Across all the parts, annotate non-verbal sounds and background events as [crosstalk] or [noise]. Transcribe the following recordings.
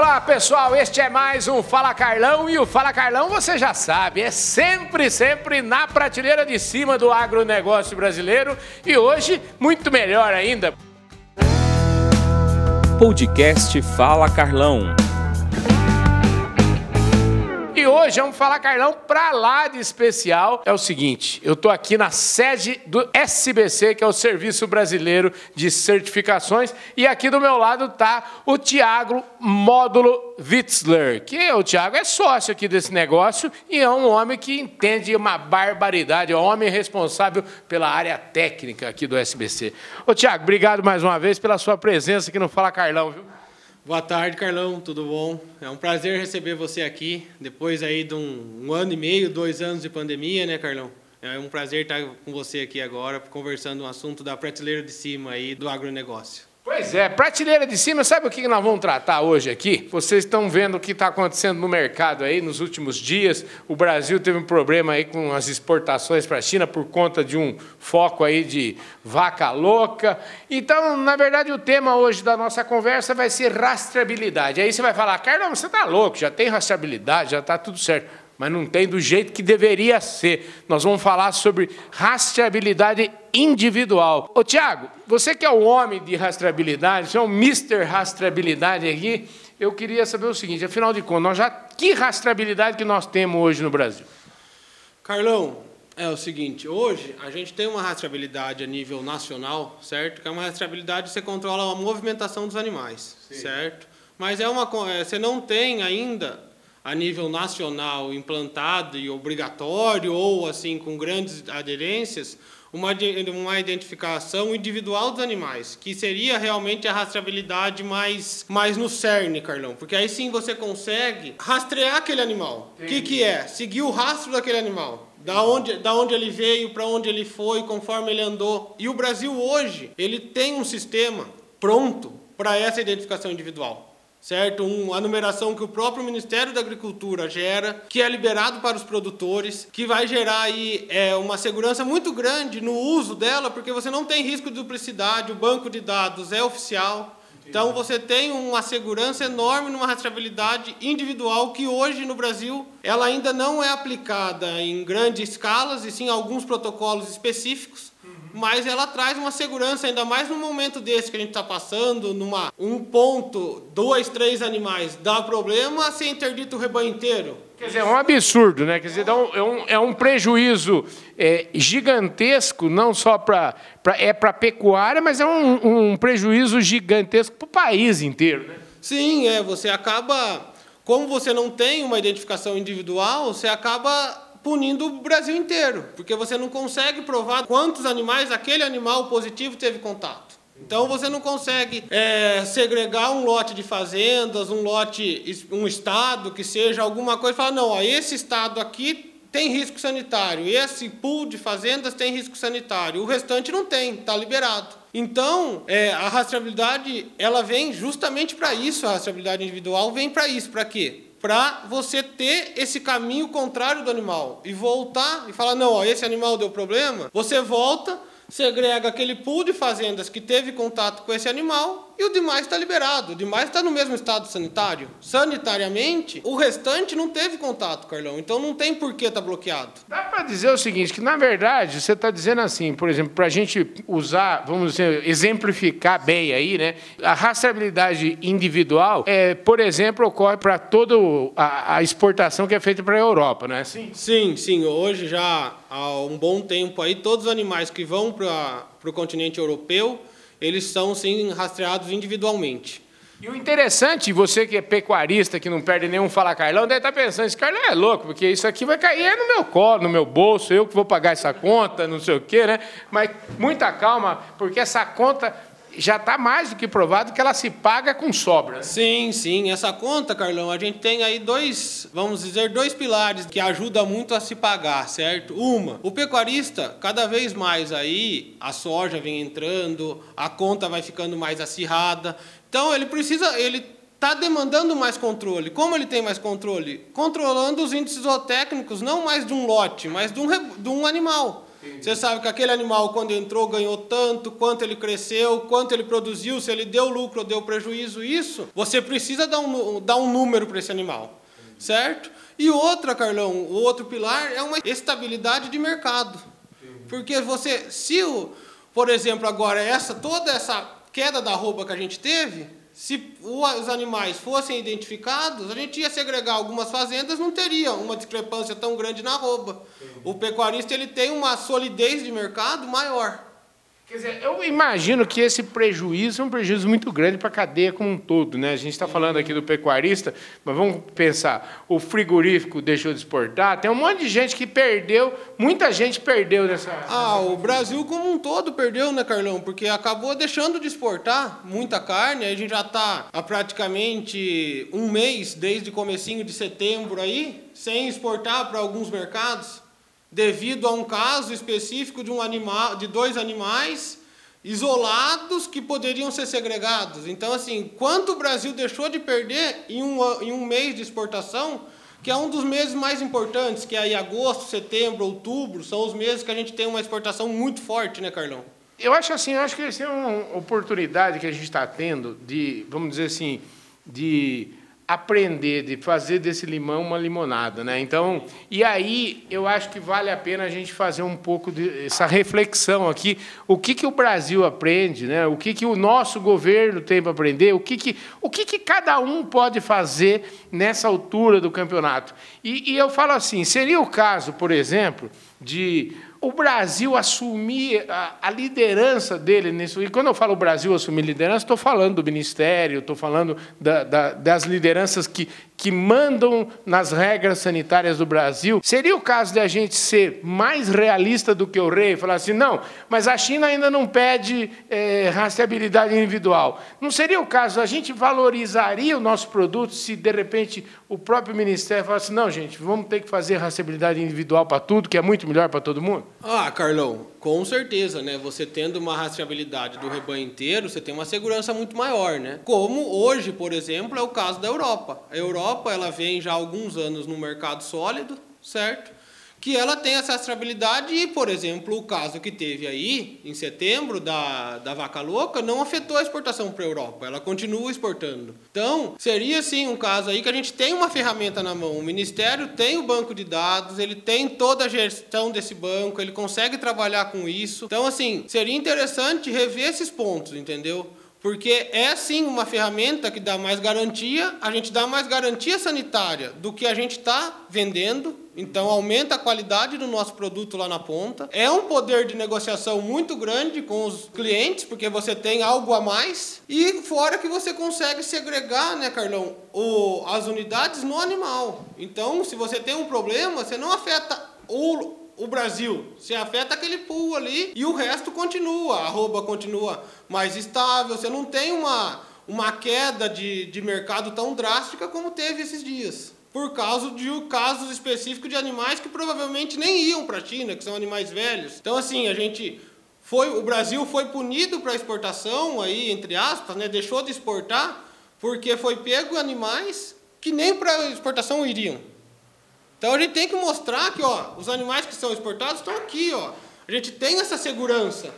Olá pessoal, este é mais um Fala Carlão e o Fala Carlão você já sabe, é sempre, sempre na prateleira de cima do agronegócio brasileiro e hoje muito melhor ainda. Podcast Fala Carlão. E hoje vamos falar, Carlão, para lá de especial. É o seguinte, eu estou aqui na sede do SBC, que é o Serviço Brasileiro de Certificações, e aqui do meu lado está o Tiago Módulo Witzler, que é, o Tiago é sócio aqui desse negócio e é um homem que entende uma barbaridade, é um homem responsável pela área técnica aqui do SBC. Ô Tiago, obrigado mais uma vez pela sua presença aqui no Fala Carlão, viu? Boa tarde, Carlão, tudo bom? É um prazer receber você aqui, depois aí de um, um, ano e meio, dois anos de pandemia, né, Carlão? É um prazer estar com você aqui agora, conversando um assunto da prateleira de cima aí do agronegócio. Pois é, prateleira de cima, sabe o que nós vamos tratar hoje aqui? Vocês estão vendo o que está acontecendo no mercado aí nos últimos dias. O Brasil teve um problema aí com as exportações para a China por conta de um foco aí de vaca louca. Então, na verdade, o tema hoje da nossa conversa vai ser rastreabilidade. Aí você vai falar, Carlão, você está louco, já tem rastreabilidade, já está tudo certo mas não tem do jeito que deveria ser. Nós vamos falar sobre rastreabilidade individual. Ô Tiago, você que é o homem de rastreabilidade, você é o Mr. Rastreabilidade aqui, eu queria saber o seguinte, afinal de contas, nós já que rastreabilidade que nós temos hoje no Brasil? Carlão, é o seguinte, hoje a gente tem uma rastreabilidade a nível nacional, certo? Que é uma rastreabilidade que você controla a movimentação dos animais, Sim. certo? Mas é uma é, você não tem ainda a nível nacional implantado e obrigatório ou assim com grandes aderências uma, uma identificação individual dos animais, que seria realmente a rastreabilidade mais, mais no cerne, Carlão. Porque aí sim você consegue rastrear aquele animal. O que, que é? Seguir o rastro daquele animal. Da onde, da onde ele veio, para onde ele foi, conforme ele andou. E o Brasil hoje, ele tem um sistema pronto para essa identificação individual certo? Uma numeração que o próprio Ministério da Agricultura gera, que é liberado para os produtores, que vai gerar aí é, uma segurança muito grande no uso dela, porque você não tem risco de duplicidade, o banco de dados é oficial. Então você tem uma segurança enorme numa rastreabilidade individual que hoje no Brasil ela ainda não é aplicada em grandes escalas e sim alguns protocolos específicos mas ela traz uma segurança, ainda mais no momento desse que a gente está passando, numa um ponto, dois, três animais dá problema, se interdita o rebanho inteiro. Quer dizer, é um absurdo, né? Quer dizer, é um, é um prejuízo é, gigantesco, não só para é para pecuária, mas é um, um prejuízo gigantesco para o país inteiro, né? Sim, é. Você acaba, como você não tem uma identificação individual, você acaba punindo o Brasil inteiro, porque você não consegue provar quantos animais aquele animal positivo teve contato. Então você não consegue é, segregar um lote de fazendas, um lote, um estado que seja alguma coisa, e falar não, ó, esse estado aqui tem risco sanitário, esse pool de fazendas tem risco sanitário, o restante não tem, está liberado. Então, é, a rastreabilidade ela vem justamente para isso, a rastreabilidade individual vem para isso, para quê? Para você ter esse caminho contrário do animal e voltar e falar: não, ó, esse animal deu problema. Você volta, segrega aquele pool de fazendas que teve contato com esse animal e o demais está liberado. O demais está no mesmo estado sanitário. Sanitariamente, o restante não teve contato, Carlão. Então não tem por que estar tá bloqueado. Dá para dizer o seguinte, que na verdade você está dizendo assim, por exemplo, para a gente usar, vamos dizer, exemplificar bem aí, né? A rastreabilidade individual, é, por exemplo, ocorre para toda a, a, exportação que é feita para a Europa, não é assim? Sim, sim. Hoje já há um bom tempo aí, todos os animais que vão para o continente europeu eles são sim rastreados individualmente. E o interessante, você que é pecuarista, que não perde nenhum Fala Carlão, deve estar pensando, esse Carlão é louco, porque isso aqui vai cair no meu colo, no meu bolso, eu que vou pagar essa conta, não sei o quê, né? Mas muita calma, porque essa conta já está mais do que provado que ela se paga com sobra. Sim, sim. Essa conta, Carlão, a gente tem aí dois, vamos dizer, dois pilares que ajudam muito a se pagar, certo? Uma, o pecuarista, cada vez mais aí, a soja vem entrando, a conta vai ficando mais acirrada. Então ele precisa, ele está demandando mais controle. Como ele tem mais controle? Controlando os índices zootécnicos, não mais de um lote, mas de um, de um animal. Você sabe que aquele animal, quando entrou, ganhou tanto, quanto ele cresceu, quanto ele produziu, se ele deu lucro ou deu prejuízo, isso, você precisa dar um, dar um número para esse animal, certo? E outra, Carlão, o outro pilar é uma estabilidade de mercado. Porque você, se, o, por exemplo, agora, essa toda essa queda da roupa que a gente teve, se os animais fossem identificados, a gente ia segregar algumas fazendas, não teria uma discrepância tão grande na roupa. O pecuarista ele tem uma solidez de mercado maior. Quer dizer, eu imagino que esse prejuízo é um prejuízo muito grande para a cadeia como um todo. Né? A gente está falando aqui do pecuarista, mas vamos pensar, o frigorífico deixou de exportar, tem um monte de gente que perdeu, muita gente perdeu nessa... Ah, o Brasil como um todo perdeu, né, Carlão? Porque acabou deixando de exportar muita carne, a gente já está há praticamente um mês, desde comecinho de setembro aí, sem exportar para alguns mercados devido a um caso específico de um animal, de dois animais isolados que poderiam ser segregados. Então, assim, quanto o Brasil deixou de perder em um, em um mês de exportação, que é um dos meses mais importantes, que é aí agosto, setembro, outubro, são os meses que a gente tem uma exportação muito forte, né, Carlão? Eu acho assim, eu acho que essa é uma oportunidade que a gente está tendo de, vamos dizer assim, de aprender, de fazer desse limão uma limonada, né? Então, e aí eu acho que vale a pena a gente fazer um pouco dessa reflexão aqui, o que que o Brasil aprende, né? O que que o nosso governo tem para aprender, o que que o que que cada um pode fazer nessa altura do campeonato. E, e eu falo assim, seria o caso, por exemplo, de o Brasil assumir a, a, liderança dele nisso. E quando eu falo Brasil assumir liderança, estou falando do ministério, estou falando da, da, das lideranças que, que mandam nas regras sanitárias do Brasil. Seria o caso de a gente ser mais realista do que o rei, falar assim, não, mas a China ainda não pede é, rastreabilidade individual. Não seria o caso, a gente valorizaria o nosso produto se, de repente, o próprio ministério falasse, não, gente, vamos ter que fazer rastreabilidade individual para tudo, que é muito melhor para todo mundo? Ah, Carlão, com certeza, né? Você tendo uma rastreabilidade do rebanho inteiro, você tem uma segurança muito maior, né? Como hoje, por exemplo, é o caso da Europa. A Europa, ela vem já há alguns anos no mercado sólido, certo? que ela tem essa estabilidade e, por exemplo, o caso que teve aí, em setembro, da, da vaca louca, não afetou a exportação para a Europa, ela continua exportando. Então, seria sim um caso aí que a gente tem uma ferramenta na mão, o Ministério tem o banco de dados, ele tem toda a gestão desse banco, ele consegue trabalhar com isso. Então, assim, seria interessante rever esses pontos, entendeu? Porque é sim uma ferramenta que dá mais garantia, a gente dá mais garantia sanitária do que a gente está vendendo, então aumenta a qualidade do nosso produto lá na ponta. É um poder de negociação muito grande com os clientes, porque você tem algo a mais. E fora que você consegue segregar, né, Carlão, o, as unidades no animal. Então, se você tem um problema, você não afeta o o Brasil se afeta aquele pool ali e o resto continua, a arroba continua mais estável, você não tem uma, uma queda de, de mercado tão drástica como teve esses dias. Por causa de casos específicos de animais que provavelmente nem iam para a China, que são animais velhos. Então, assim, a gente foi, o Brasil foi punido para exportação, aí, entre aspas, né, deixou de exportar, porque foi pego animais que nem para exportação iriam. Então a gente tem que mostrar que ó, os animais que são exportados estão aqui. Ó. A gente tem essa segurança.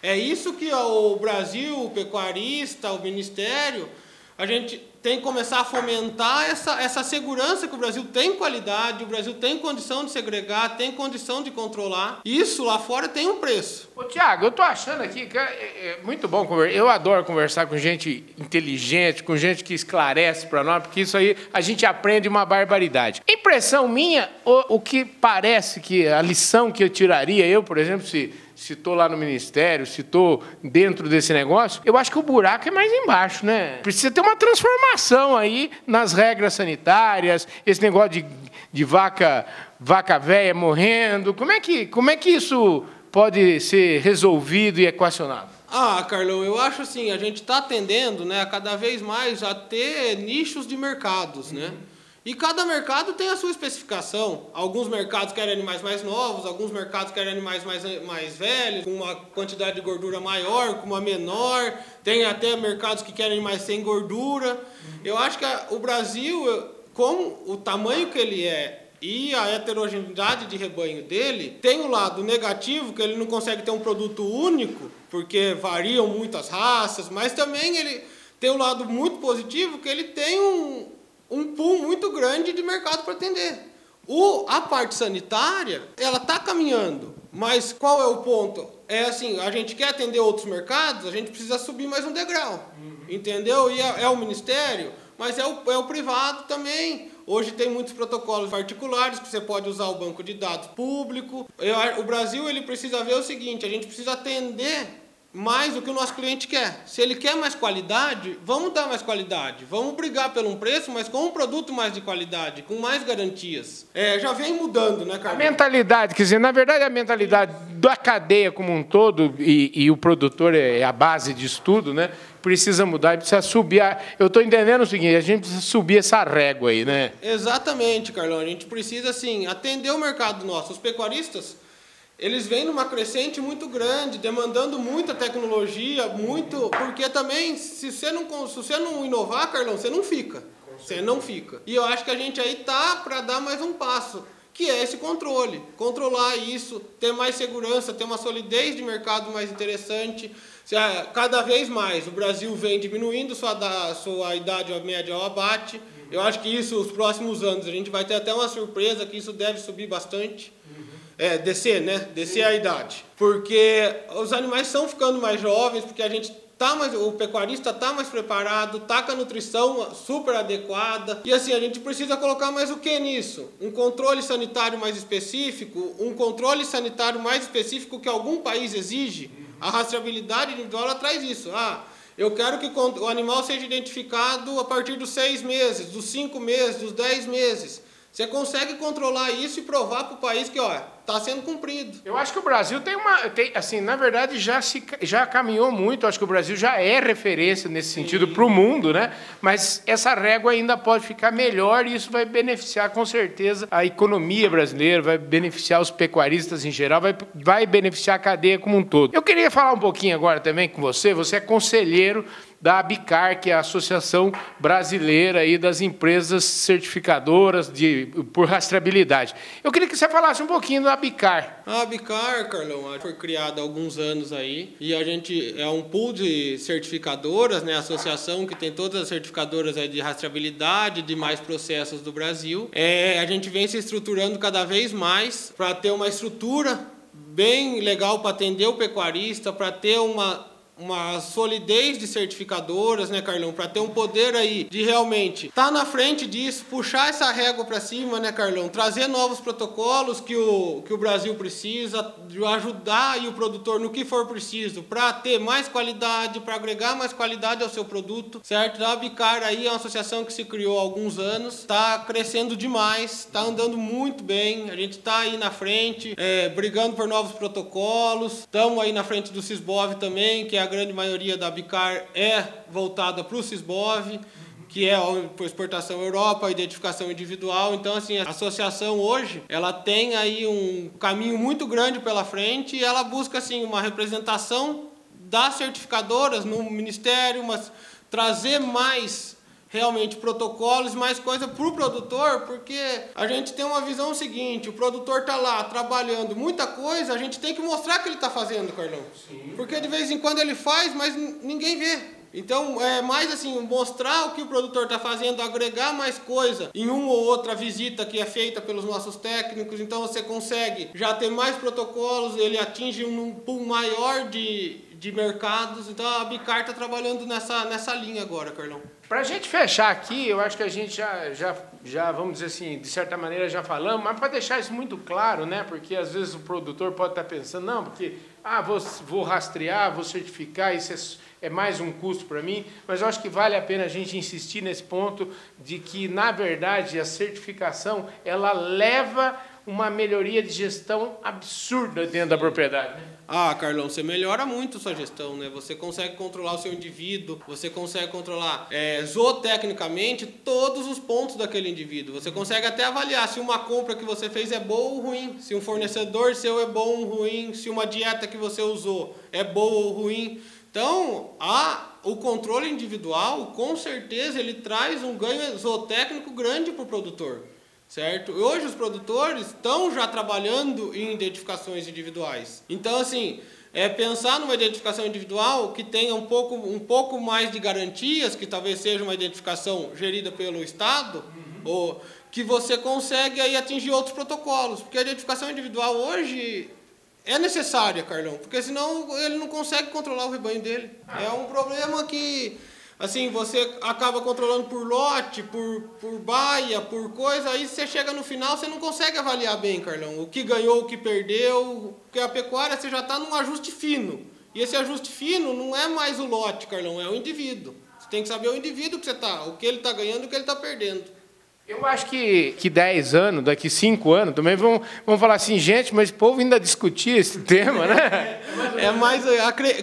É isso que ó, o Brasil, o pecuarista, o Ministério, a gente tem que começar a fomentar essa, essa segurança que o Brasil tem qualidade, o Brasil tem condição de segregar, tem condição de controlar. Isso lá fora tem um preço. Ô, Tiago, eu tô achando aqui que é, é, é muito bom conversar. Eu adoro conversar com gente inteligente, com gente que esclarece para nós, porque isso aí a gente aprende uma barbaridade. Impressão minha, o, o que parece que a lição que eu tiraria, eu, por exemplo, se estou lá no ministério, estou dentro desse negócio, eu acho que o buraco é mais embaixo, né? Precisa ter uma transformação aí nas regras sanitárias, esse negócio de, de vaca vaca velha morrendo. Como é, que, como é que isso pode ser resolvido e equacionado? Ah, Carlão, eu acho assim, a gente está atendendo né, cada vez mais a ter nichos de mercados, né? E cada mercado tem a sua especificação. Alguns mercados querem animais mais novos, alguns mercados querem animais mais, mais velhos, com uma quantidade de gordura maior, com uma menor. Tem até mercados que querem animais sem gordura. Eu acho que a, o Brasil, com o tamanho que ele é e a heterogeneidade de rebanho dele tem o um lado negativo, que ele não consegue ter um produto único, porque variam muitas raças, mas também ele tem o um lado muito positivo, que ele tem um, um pool muito grande de mercado para atender. O, a parte sanitária, ela está caminhando, mas qual é o ponto? É assim, a gente quer atender outros mercados, a gente precisa subir mais um degrau, uhum. entendeu? E é, é, o Ministério, mas é o, é o privado também. Hoje tem muitos protocolos particulares que você pode usar o banco de dados público. Eu, o Brasil ele precisa ver o seguinte, a gente precisa atender mais do que o nosso cliente quer. Se ele quer mais qualidade, vamos dar mais qualidade. Vamos brigar pelo um preço, mas com um produto mais de qualidade, com mais garantias. É, já vem mudando, né, Carlos? A mentalidade, quer dizer, na verdade, a mentalidade da cadeia como um todo, e, e o produtor é a base disso tudo, né? Precisa mudar e precisa subir. A, eu estou entendendo o seguinte, a gente precisa subir essa régua aí, né? Exatamente, Carlão. A gente precisa, assim, atender o mercado nosso. Os pecuaristas eles vêm numa crescente muito grande, demandando muita tecnologia, muito, porque também se você não se você não inovar, Carlão, você não fica. Você não fica. E eu acho que a gente aí tá para dar mais um passo, que é esse controle, controlar isso, ter mais segurança, ter uma solidez de mercado mais interessante. Cada vez mais o Brasil vem diminuindo sua, sua idade média ao abate. Eu acho que isso, os próximos anos, a gente vai ter até uma surpresa que isso deve subir bastante. É, descer, né? Descer a idade. Porque os animais estão ficando mais jovens, porque a gente tá mais, o pecuarista está mais preparado, tá com a nutrição super adequada. E assim, a gente precisa colocar mais o que nisso? Um controle sanitário mais específico, um controle sanitário mais específico que algum país exige. A rastreabilidade individual traz isso. Ah, eu quero que o animal seja identificado a partir dos seis meses, dos cinco meses, dos dez meses. Você consegue controlar isso e provar para o país que, ó, está sendo cumprido. Eu acho que o Brasil tem uma, tem, assim, na verdade já se já caminhou muito. Acho que o Brasil já é referência nesse sentido para o mundo, né? Mas essa régua ainda pode ficar melhor e isso vai beneficiar com certeza a economia brasileira, vai beneficiar os pecuaristas em geral, vai, vai beneficiar a cadeia como um todo. Eu queria falar um pouquinho agora também com você. Você é conselheiro da ABICAR, que é a Associação Brasileira aí das Empresas Certificadoras de, por Rastreabilidade. Eu queria que você falasse um pouquinho da ABICAR. A ABICAR, Carlão, foi criada há alguns anos aí e a gente é um pool de certificadoras, né, associação que tem todas as certificadoras aí de rastreabilidade de mais processos do Brasil. É, a gente vem se estruturando cada vez mais para ter uma estrutura bem legal para atender o pecuarista, para ter uma uma solidez de certificadoras, né, Carlão, para ter um poder aí de realmente estar tá na frente disso, puxar essa régua para cima, né, Carlão, trazer novos protocolos que o, que o Brasil precisa, ajudar aí o produtor no que for preciso para ter mais qualidade, para agregar mais qualidade ao seu produto, certo? A Bicar aí é uma associação que se criou há alguns anos, está crescendo demais, está andando muito bem, a gente está aí na frente, é, brigando por novos protocolos, estamos aí na frente do Cisbov também, que é a grande maioria da Bicar é voltada para o Cisbov, que é a exportação Europa, a identificação individual. Então, assim, a associação hoje, ela tem aí um caminho muito grande pela frente e ela busca, assim, uma representação das certificadoras no Ministério, mas trazer mais realmente protocolos, mais coisa para o produtor, porque a gente tem uma visão seguinte: o produtor está lá trabalhando muita coisa, a gente tem que mostrar que ele está fazendo, Carlão. Sim. Porque de vez em quando ele faz, mas ninguém vê. Então, é mais assim, mostrar o que o produtor está fazendo, agregar mais coisa em uma ou outra visita que é feita pelos nossos técnicos. Então, você consegue já ter mais protocolos, ele atinge um pool maior de, de mercados. Então, a Bicar está trabalhando nessa, nessa linha agora, Carlão. Para a gente fechar aqui, eu acho que a gente já, já, já, vamos dizer assim, de certa maneira já falamos, mas para deixar isso muito claro, né? Porque às vezes o produtor pode estar tá pensando, não, porque ah, vou, vou rastrear, vou certificar, isso é, é mais um custo para mim, mas eu acho que vale a pena a gente insistir nesse ponto de que, na verdade, a certificação ela leva uma melhoria de gestão absurda dentro da propriedade. Né? Ah, Carlão, você melhora muito sua gestão, né? Você consegue controlar o seu indivíduo, você consegue controlar é, zootecnicamente todos os pontos daquele indivíduo. Você consegue até avaliar se uma compra que você fez é boa ou ruim, se um fornecedor seu é bom ou ruim, se uma dieta que você usou é boa ou ruim. Então, a, o controle individual, com certeza, ele traz um ganho zootécnico grande para o produtor. Certo? Hoje os produtores estão já trabalhando em identificações individuais. Então, assim, é pensar numa identificação individual que tenha um pouco, um pouco mais de garantias, que talvez seja uma identificação gerida pelo Estado, uhum. ou que você consegue aí atingir outros protocolos. Porque a identificação individual hoje é necessária, Carlão, porque senão ele não consegue controlar o rebanho dele. É um problema que assim, você acaba controlando por lote, por, por baia, por coisa, aí você chega no final, você não consegue avaliar bem, Carlão, o que ganhou, o que perdeu, porque a pecuária você já está num ajuste fino. E esse ajuste fino não é mais o lote, Carlão, é o indivíduo. Você tem que saber o indivíduo que você está, o que ele está ganhando e o que ele está perdendo. Eu acho que, que 10 anos, daqui 5 anos, também vão, vão falar assim, gente, mas o povo ainda discutir esse [laughs] tema, né? É mais,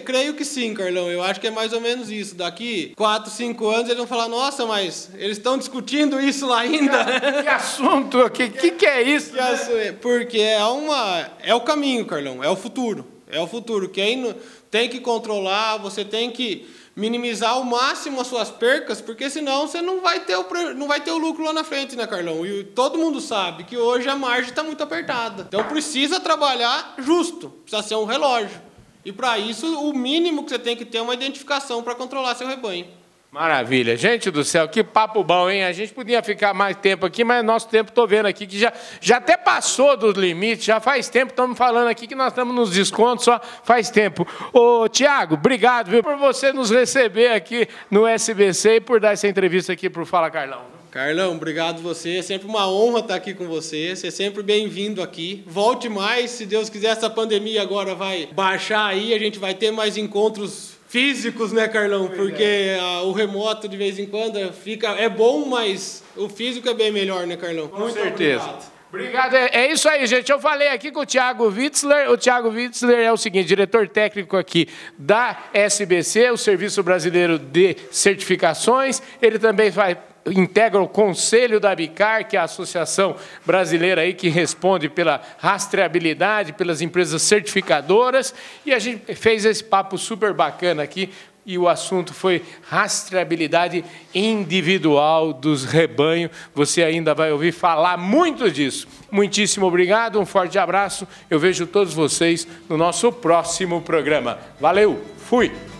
creio que sim, Carlão. Eu acho que é mais ou menos isso. Daqui 4, 5 anos eles vão falar, nossa, mas eles estão discutindo isso lá ainda. Que, [laughs] que assunto, que, que, que é isso? Que Porque é, uma, é o caminho, Carlão, é o futuro. É o futuro. Quem tem que controlar, você tem que minimizar ao máximo as suas percas, porque senão você não vai ter o, não vai ter o lucro lá na frente, né, Carlão? E todo mundo sabe que hoje a margem está muito apertada. Então precisa trabalhar justo, precisa ser um relógio. E para isso, o mínimo que você tem que ter é uma identificação para controlar seu rebanho. Maravilha. Gente do céu, que papo bom, hein? A gente podia ficar mais tempo aqui, mas nosso tempo, estou vendo aqui, que já, já até passou dos limites, já faz tempo, estamos falando aqui que nós estamos nos descontos, só faz tempo. Ô, Tiago, obrigado viu, por você nos receber aqui no SBC e por dar essa entrevista aqui para o Fala Carlão. Carlão, obrigado você. É sempre uma honra estar aqui com você. Você é sempre bem-vindo aqui. Volte mais, se Deus quiser, essa pandemia agora vai baixar aí, a gente vai ter mais encontros físicos, né, Carlão? Pois Porque é. a, o remoto de vez em quando fica é bom, mas o físico é bem melhor, né, Carlão? Com Muito certeza. Obrigado. Obrigado. É, é, isso aí, gente. Eu falei aqui com o Thiago Witzler. O Thiago Witzler é o seguinte, diretor técnico aqui da SBC, o Serviço Brasileiro de Certificações. Ele também vai integra o conselho da Bicar, que é a associação brasileira aí que responde pela rastreabilidade, pelas empresas certificadoras, e a gente fez esse papo super bacana aqui e o assunto foi rastreabilidade individual dos rebanhos. Você ainda vai ouvir falar muito disso. Muitíssimo obrigado, um forte abraço. Eu vejo todos vocês no nosso próximo programa. Valeu, fui!